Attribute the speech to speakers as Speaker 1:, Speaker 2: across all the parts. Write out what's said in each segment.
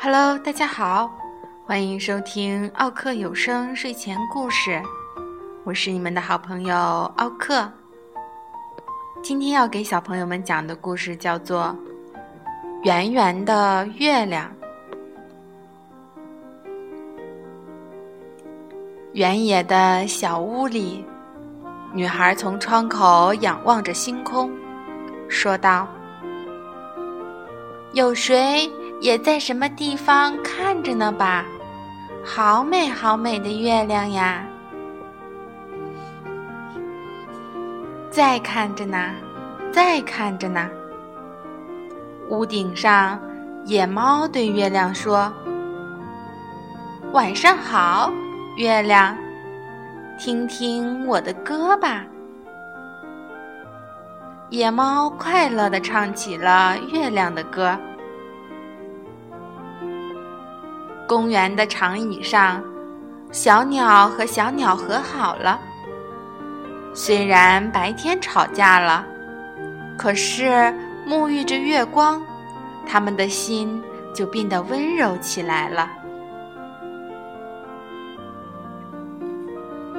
Speaker 1: Hello，大家好，欢迎收听奥克有声睡前故事，我是你们的好朋友奥克。今天要给小朋友们讲的故事叫做《圆圆的月亮》。原野的小屋里，女孩从窗口仰望着星空，说道：“有谁？”也在什么地方看着呢吧？好美好美的月亮呀！在看着呢，在看着呢。屋顶上，野猫对月亮说：“晚上好，月亮，听听我的歌吧。”野猫快乐地唱起了月亮的歌。公园的长椅上，小鸟和小鸟和好了。虽然白天吵架了，可是沐浴着月光，他们的心就变得温柔起来了。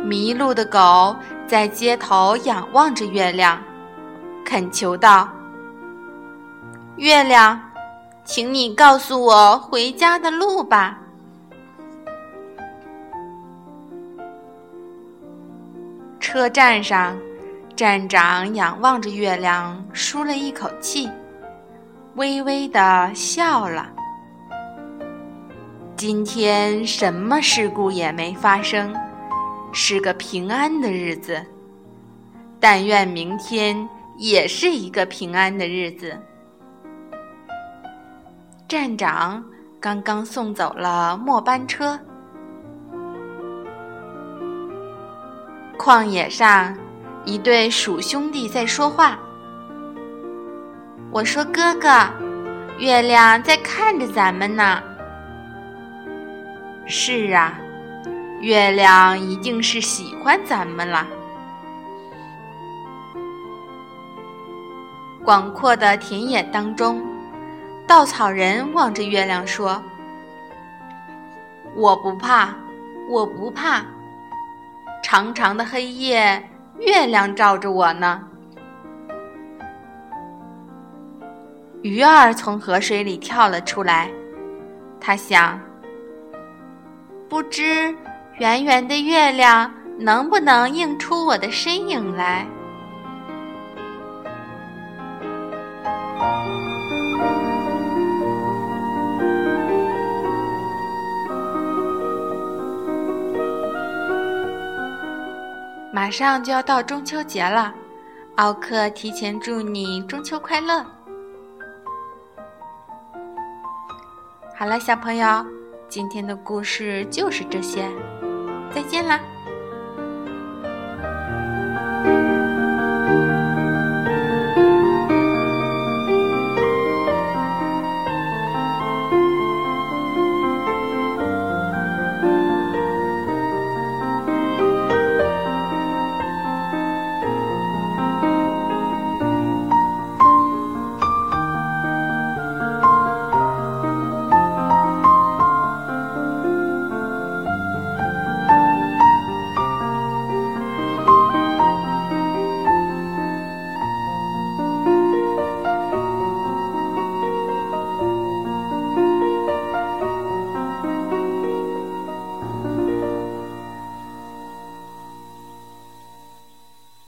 Speaker 1: 迷路的狗在街头仰望着月亮，恳求道：“月亮。”请你告诉我回家的路吧。车站上，站长仰望着月亮，舒了一口气，微微的笑了。今天什么事故也没发生，是个平安的日子。但愿明天也是一个平安的日子。站长刚刚送走了末班车。旷野上，一对鼠兄弟在说话。我说：“哥哥，月亮在看着咱们呢。”是啊，月亮一定是喜欢咱们了。广阔的田野当中。稻草人望着月亮说：“我不怕，我不怕。长长的黑夜，月亮照着我呢。”鱼儿从河水里跳了出来，他想：“不知圆圆的月亮能不能映出我的身影来。”马上就要到中秋节了，奥克提前祝你中秋快乐。好了，小朋友，今天的故事就是这些，再见啦。